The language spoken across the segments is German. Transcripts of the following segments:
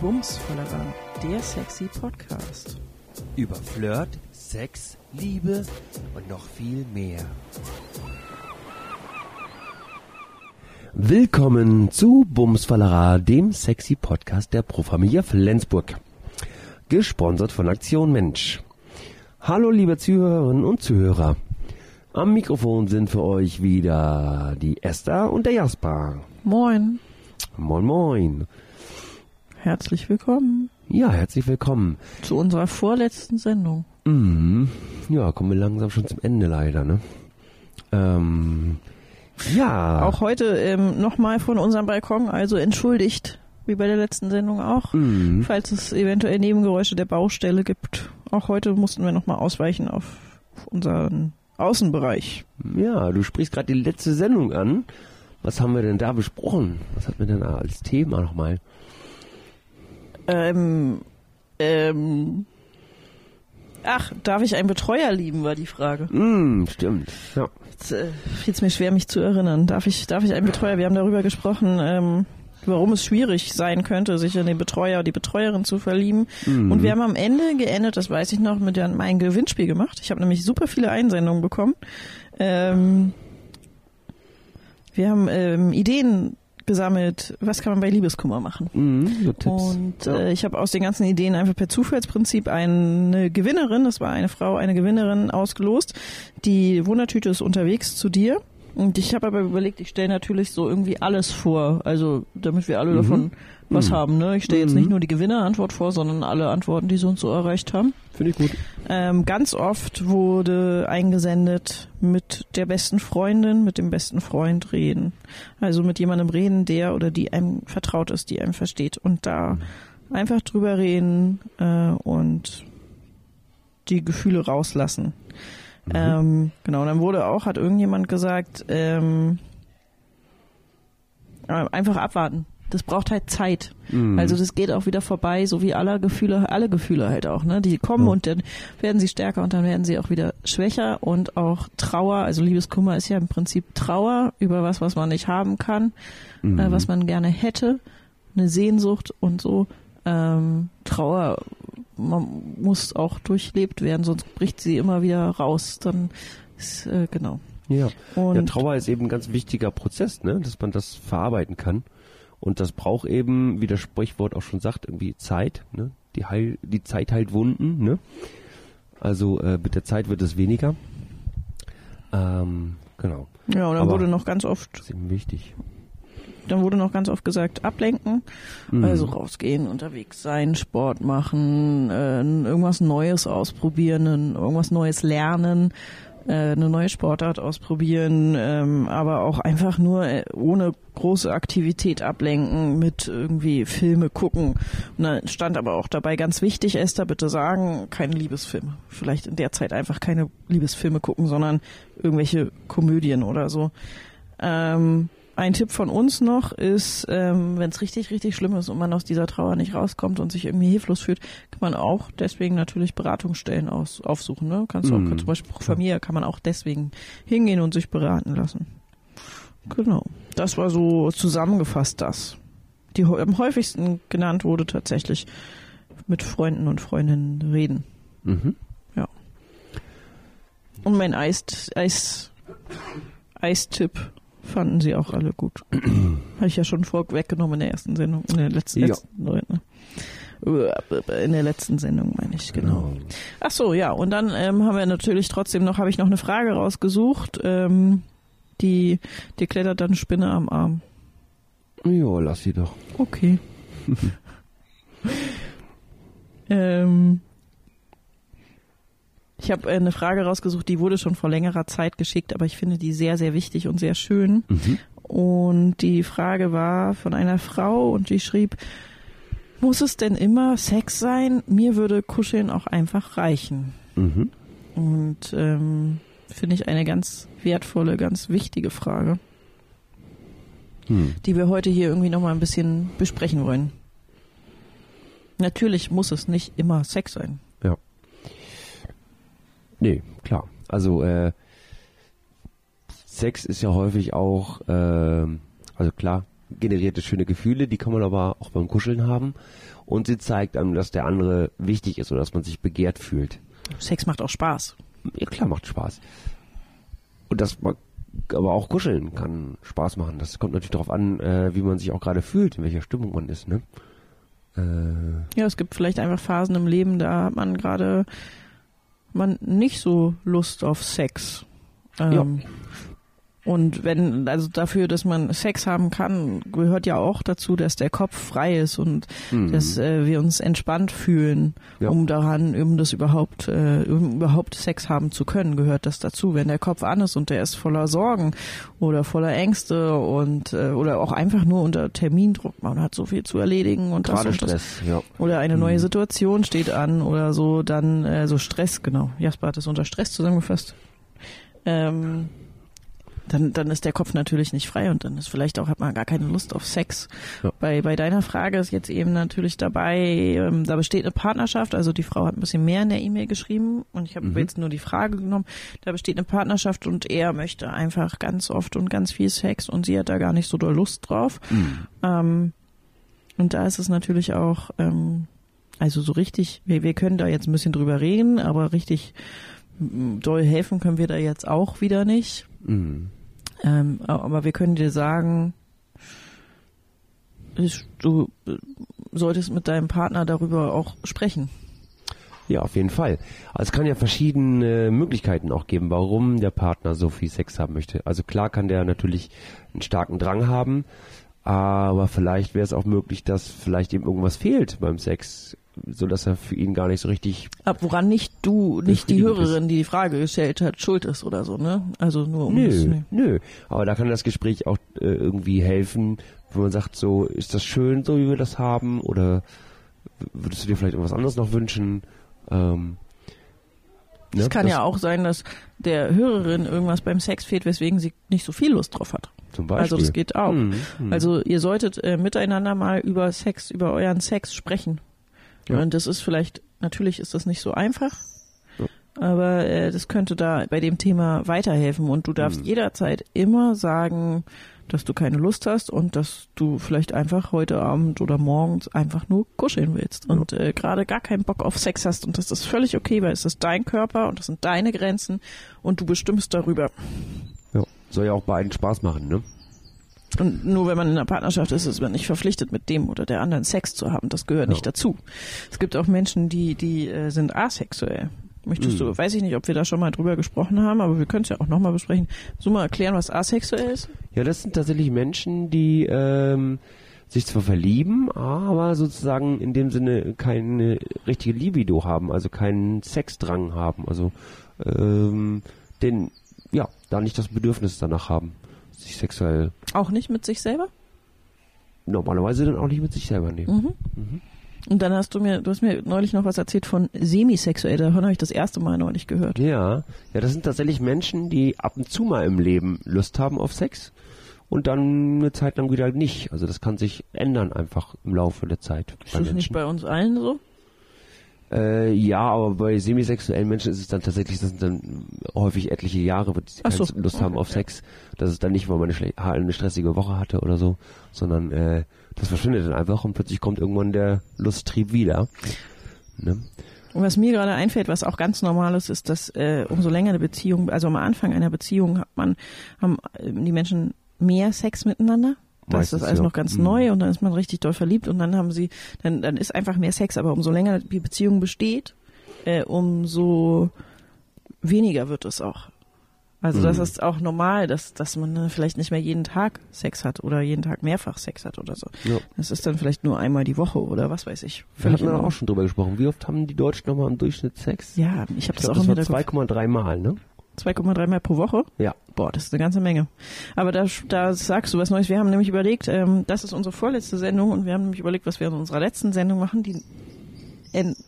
Bumsvollerer, der sexy Podcast. Über Flirt, Sex, Liebe und noch viel mehr. Willkommen zu Bumsfallera, dem sexy Podcast der Profamilie Flensburg. Gesponsert von Aktion Mensch. Hallo liebe Zuhörerinnen und Zuhörer. Am Mikrofon sind für euch wieder die Esther und der Jasper. Moin, Moin moin. Herzlich willkommen Ja, herzlich willkommen. zu unserer vorletzten Sendung. Mhm. Ja, kommen wir langsam schon zum Ende leider, ne? Ähm, ja. Auch heute ähm, nochmal von unserem Balkon, also entschuldigt, wie bei der letzten Sendung auch, Mhm. falls es eventuell Nebengeräusche der Baustelle gibt. Auch heute mussten wir nochmal ausweichen auf unseren Außenbereich. Ja, du sprichst gerade die letzte Sendung an. Was haben wir denn da besprochen? Was hatten wir denn da als Thema nochmal? Ähm, ähm, ach, darf ich einen Betreuer lieben, war die Frage. Mhm, stimmt. Ja. Jetzt äh, fiel es mir schwer, mich zu erinnern. Darf ich, darf ich einen Betreuer? Wir haben darüber gesprochen, ähm, warum es schwierig sein könnte, sich in den Betreuer oder die Betreuerin zu verlieben. Mhm. Und wir haben am Ende geendet, das weiß ich noch, mit der, mein Gewinnspiel gemacht. Ich habe nämlich super viele Einsendungen bekommen. Ähm, wir haben ähm, Ideen gesammelt, was kann man bei Liebeskummer machen. Mhm, so Tipps. Und äh, ich habe aus den ganzen Ideen einfach per Zufallsprinzip eine Gewinnerin, das war eine Frau, eine Gewinnerin ausgelost. Die Wundertüte ist unterwegs zu dir. Und ich habe aber überlegt, ich stelle natürlich so irgendwie alles vor, also damit wir alle Mhm. davon was Mhm. haben. Ne? Ich stelle jetzt Mhm. nicht nur die Gewinnerantwort vor, sondern alle Antworten, die sie uns so erreicht haben. Finde ich gut. Ähm, ganz oft wurde eingesendet mit der besten Freundin, mit dem besten Freund reden. Also mit jemandem reden, der oder die einem vertraut ist, die einem versteht. Und da einfach drüber reden äh, und die Gefühle rauslassen. Ähm, genau, dann wurde auch, hat irgendjemand gesagt, ähm, äh, einfach abwarten. Das braucht halt Zeit. Mhm. Also das geht auch wieder vorbei, so wie alle Gefühle, alle Gefühle halt auch, ne? Die kommen Ja. und dann werden sie stärker und dann werden sie auch wieder schwächer und auch Trauer, also Liebeskummer ist ja im Prinzip Trauer über was, was man nicht haben kann, Mhm. äh, was man gerne hätte, eine Sehnsucht und so. Ähm, Trauer man muss auch durchlebt werden, sonst bricht sie immer wieder raus. Dann ist, äh, genau. ja. Und ja, Trauer ist eben ein ganz wichtiger Prozess, ne? dass man das verarbeiten kann. Und das braucht eben, wie das Sprichwort auch schon sagt, irgendwie Zeit. Ne? Die, Heil, die Zeit heilt Wunden. Ne? Also äh, mit der Zeit wird es weniger. Ähm, genau, ja, und dann aber- wurde noch ganz oft das ist eben wichtig. Dann wurde noch ganz oft gesagt, ablenken, Mhm. also rausgehen, unterwegs sein, Sport machen, äh, irgendwas Neues ausprobieren, irgendwas Neues lernen, äh, eine neue Sportart ausprobieren, ähm, aber auch einfach nur äh, ohne große Aktivität ablenken mit irgendwie Filme gucken. Und dann stand aber auch dabei ganz wichtig, Esther, bitte sagen, keine Liebesfilme. Vielleicht in der Zeit einfach keine Liebesfilme gucken, sondern irgendwelche Komödien oder so. Ähm, ein Tipp von uns noch ist, ähm, wenn es richtig, richtig schlimm ist und man aus dieser Trauer nicht rauskommt und sich irgendwie hilflos fühlt, kann man auch deswegen natürlich Beratungsstellen aus, aufsuchen. Ne? Kannst du auch, Mhm. zum Beispiel Familie kann man auch deswegen hingehen und sich beraten lassen. Genau. Das war so zusammengefasst das. Die am häufigsten genannt wurde tatsächlich mit Freunden und Freundinnen reden. Mhm. Und mein Eis, Eis, Eistipp fanden sie auch alle gut. Habe ich ja schon vorweggenommen in der ersten Sendung, in der letzten, Ja. letzten ne? in der letzten Sendung meine ich, genau. Ach so, ja, und dann ähm, haben wir natürlich trotzdem noch, habe ich noch eine Frage rausgesucht, ähm, die, die klettert dann Spinne am Arm. Ja, lass sie doch. Okay. ähm, ich habe eine Frage rausgesucht, die wurde schon vor längerer Zeit geschickt, aber ich finde die sehr, sehr wichtig und sehr schön. Mhm. Und die Frage war von einer Frau und die schrieb, muss es denn immer Sex sein? Mir würde Kuscheln auch einfach reichen. Mhm. Und ähm, finde ich eine ganz wertvolle, ganz wichtige Frage, Hm. die wir heute hier irgendwie nochmal ein bisschen besprechen wollen. Natürlich muss es nicht immer Sex sein. Nee, klar. Also äh, Sex ist ja häufig auch, ähm, also klar, generierte schöne Gefühle, die kann man aber auch beim Kuscheln haben. Und sie zeigt einem, dass der andere wichtig ist oder dass man sich begehrt fühlt. Sex macht auch Spaß. Ja, klar, macht Spaß. Und das man, aber auch kuscheln kann Spaß machen. Das kommt natürlich darauf an, äh, wie man sich auch gerade fühlt, in welcher Stimmung man ist, ne? Äh, Ja, es gibt vielleicht einfach Phasen im Leben, da hat man gerade man nicht so Lust auf Sex. Ähm, Und wenn, also dafür, dass man Sex haben kann, gehört ja auch dazu, dass der Kopf frei ist und Mhm. dass äh, wir uns entspannt fühlen, Ja. um daran, um das überhaupt, äh, um überhaupt Sex haben zu können, gehört das dazu. Wenn der Kopf an ist und der ist voller Sorgen oder voller Ängste und äh, oder auch einfach nur unter Termindruck, man hat so viel zu erledigen und das gerade das Stress, ja. oder eine neue Mhm. Situation steht an oder so, dann äh, so Stress, genau. Jasper hat es unter Stress zusammengefasst. Ähm, dann, dann ist der Kopf natürlich nicht frei und dann ist vielleicht auch, hat man gar keine Lust auf Sex. Ja. Bei, bei deiner Frage ist jetzt eben natürlich dabei, ähm, da besteht eine Partnerschaft, also die Frau hat ein bisschen mehr in der E-Mail geschrieben und ich habe Mhm. jetzt nur die Frage genommen, da besteht eine Partnerschaft und er möchte einfach ganz oft und ganz viel Sex und sie hat da gar nicht so doll Lust drauf. Mhm. Ähm, und da ist es natürlich auch, ähm, also so richtig, wir, wir können da jetzt ein bisschen drüber reden, aber richtig doll helfen können wir da jetzt auch wieder nicht. Mhm. Ähm, aber wir können dir sagen, ist, du äh, solltest mit deinem Partner darüber auch sprechen. Ja, auf jeden Fall. Also es kann ja verschiedene Möglichkeiten auch geben, warum der Partner so viel Sex haben möchte. Also klar kann der natürlich einen starken Drang haben, aber vielleicht wäre es auch möglich, dass vielleicht ihm irgendwas fehlt beim Sex, so dass er für ihn gar nicht so richtig. Ab woran nicht du, nicht die Befriedigend ist. Hörerin, die die Frage gestellt hat, schuld ist oder so, ne? Also nur um das, Nö, nö. Aber da kann das Gespräch auch äh, irgendwie helfen, wenn man sagt, so ist das schön, so wie wir das haben, oder würdest du dir vielleicht irgendwas anderes noch wünschen? Ähm, Es ne, kann das ja auch sein, dass der Hörerin irgendwas beim Sex fehlt, weswegen sie nicht so viel Lust drauf hat. Zum Beispiel. Also das geht auch. Mhm, mhm. Also ihr solltet äh, miteinander mal über Sex, über euren Sex sprechen. Ja. Und das ist vielleicht, natürlich ist das nicht so einfach, Ja. aber äh, das könnte da bei dem Thema weiterhelfen. Und du darfst Mhm. jederzeit immer sagen, dass du keine Lust hast und dass du vielleicht einfach heute Abend oder morgens einfach nur kuscheln willst und äh, gerade gar keinen Bock auf Sex hast und das ist völlig okay, weil es ist dein Körper und das sind deine Grenzen und du bestimmst darüber. Ja. Soll ja auch beiden Spaß machen, ne? Und nur wenn man in einer Partnerschaft ist, ist man nicht verpflichtet, mit dem oder der anderen Sex zu haben. Das gehört Ja. nicht dazu. Es gibt auch Menschen, die, die äh, sind asexuell. Möchtest Mhm. du, weiß ich nicht, ob wir da schon mal drüber gesprochen haben, aber wir können es ja auch nochmal besprechen. So mal erklären, was asexuell ist? Ja, das sind tatsächlich Menschen, die ähm, sich zwar verlieben, aber sozusagen in dem Sinne keine richtige Libido haben, also keinen Sexdrang haben, also ähm, den, ja, da nicht das Bedürfnis danach haben, sich sexuell Auch nicht mit sich selber? normalerweise dann auch nicht mit sich selber nehmen. Mhm. Mhm. Und dann hast du mir, du hast mir neulich noch was erzählt von semisexuell. Davon habe ich das erste Mal neulich gehört. Ja, ja, das sind tatsächlich Menschen, die ab und zu mal im Leben Lust haben auf Sex und dann eine Zeit lang wieder nicht. Also das kann sich ändern einfach im Laufe der Zeit. Ist das nicht bei uns allen so? Äh, ja, aber bei semisexuellen Menschen ist es dann tatsächlich, das sind dann häufig etliche Jahre, wo sie keine so. Lust haben auf Sex. Das ist dann nicht, weil man eine, eine stressige Woche hatte oder so, sondern äh, das verschwindet dann einfach und plötzlich kommt irgendwann der Lusttrieb wieder. Ne? Und was mir gerade einfällt, was auch ganz normal ist, ist, dass äh, umso länger eine Beziehung, also am Anfang einer Beziehung hat man, haben äh, die Menschen mehr Sex miteinander. Das Meistens, ist alles ja. noch ganz Mhm. neu und dann ist man richtig doll verliebt und dann haben sie, dann, dann ist einfach mehr Sex, aber umso länger die Beziehung besteht, äh, umso weniger wird es auch. Also das Mhm. ist auch normal, dass, dass man äh, vielleicht nicht mehr jeden Tag Sex hat oder jeden Tag mehrfach Sex hat oder so. Ja. Das ist dann vielleicht nur einmal die Woche oder was weiß ich. Wir hatten da Ordnung. auch schon drüber gesprochen. Wie oft haben die Deutschen nochmal im Durchschnitt Sex? Ja, ich habe das auch das war Hinterkopf. 2,3 Mal, ne? 2,3 Mal pro Woche? Ja. Boah, das ist eine ganze Menge. Aber da, da sagst du was Neues. Wir haben nämlich überlegt, ähm, das ist unsere vorletzte Sendung und wir haben nämlich überlegt, was wir in unserer letzten Sendung machen, die,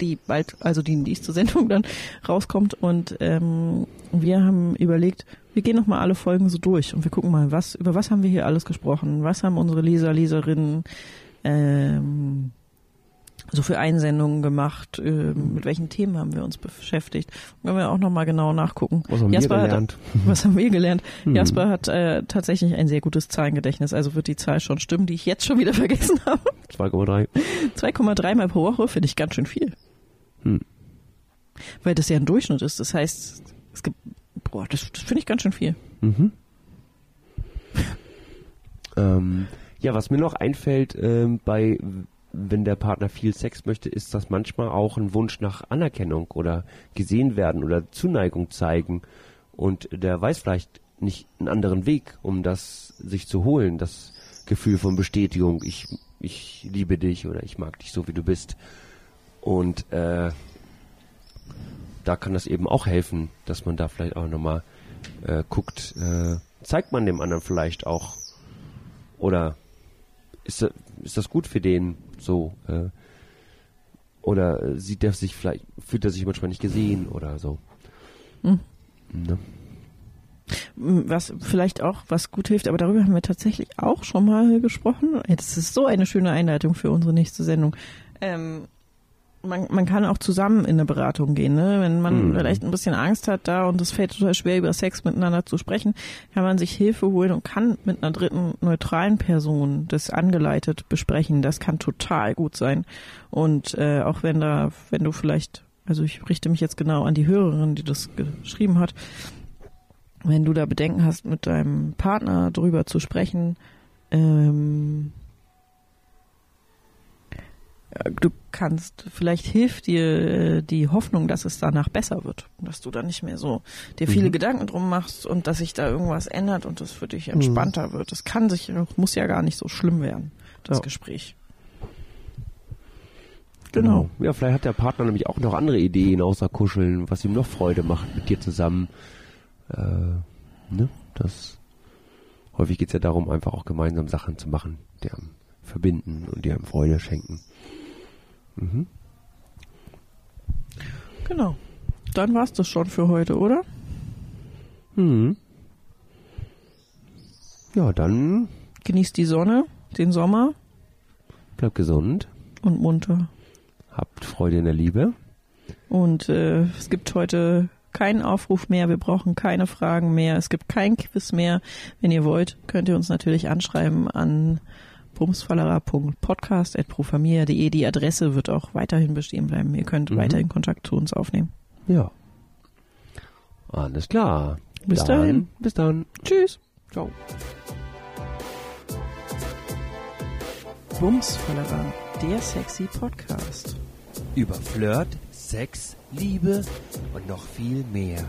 die bald, also die nächste Sendung dann rauskommt. Und ähm, wir haben überlegt, wir gehen nochmal alle Folgen so durch und wir gucken mal, was, über was haben wir hier alles gesprochen, was haben unsere Leser, Leserinnen ähm, so für Einsendungen gemacht? Äh, mit welchen Themen haben wir uns beschäftigt? Können wir auch nochmal genau nachgucken. Was haben Jasper wir hat- gelernt? Was haben wir gelernt? Hm. Jasper hat äh, tatsächlich ein sehr gutes Zahlengedächtnis, also wird die Zahl schon stimmen, die ich jetzt schon wieder vergessen habe. 2,3. 2,3 Mal pro Woche finde ich ganz schön viel. Hm. Weil das ja ein Durchschnitt ist. Das heißt, es gibt, boah, das, das finde ich ganz schön viel. Mhm. ähm, ja, was mir noch einfällt, ähm, bei wenn der Partner viel Sex möchte, ist das manchmal auch ein Wunsch nach Anerkennung oder gesehen werden oder Zuneigung zeigen. Und der weiß vielleicht nicht einen anderen Weg, um das sich zu holen, das Gefühl von Bestätigung, ich, ich liebe dich oder ich mag dich so, wie du bist. Und äh, da kann das eben auch helfen, dass man da vielleicht auch nochmal äh, guckt, äh, zeigt man dem anderen vielleicht auch oder ist, ist das gut für den so äh, oder äh, sieht er sich vielleicht fühlt er sich manchmal nicht gesehen oder so Hm. ne? Was vielleicht auch, was gut hilft, aber darüber haben wir tatsächlich auch schon mal gesprochen. Das ist so eine schöne Einleitung für unsere nächste Sendung. Ähm, man, man kann auch zusammen in eine Beratung gehen, ne? Wenn man Mhm. vielleicht ein bisschen Angst hat da und es fällt total schwer, über Sex miteinander zu sprechen, kann man sich Hilfe holen und kann mit einer dritten neutralen Person das angeleitet besprechen. Das kann total gut sein. Und äh, auch wenn da, wenn du vielleicht, also ich richte mich jetzt genau an die Hörerin, die das geschrieben hat, wenn du da Bedenken hast, mit deinem Partner drüber zu sprechen, ähm, du kannst, vielleicht hilft dir äh, die Hoffnung, dass es danach besser wird, dass du da nicht mehr so dir viele Mhm. Gedanken drum machst und dass sich da irgendwas ändert und das für dich entspannter wird. Das kann sich, muss ja gar nicht so schlimm werden, das Ja. Gespräch. Genau. Ja, vielleicht hat der Partner nämlich auch noch andere Ideen außer Kuscheln, was ihm noch Freude macht mit dir zusammen. Äh, ne? Das häufig geht's ja darum, einfach auch gemeinsam Sachen zu machen, die einem verbinden und die einem Freude schenken. Mhm. Genau. Dann war's das schon für heute, oder? Mhm. Ja, dann Genießt die Sonne, den Sommer bleibt gesund, und munter. habt Freude in der Liebe. Und äh, es gibt heute keinen Aufruf mehr, wir brauchen keine Fragen mehr, es gibt kein Quiz mehr. Wenn ihr wollt, könnt ihr uns natürlich anschreiben an bumsfallera.podcast.profamilia.de. Die Adresse wird auch weiterhin bestehen bleiben. Ihr könnt Mhm. weiterhin Kontakt zu uns aufnehmen. Ja. Alles klar. Bis dann, dahin. Bis dann. Tschüss. Ciao. Bumsfallera, der sexy Podcast. Über Flirt, Sex, Liebe und noch viel mehr.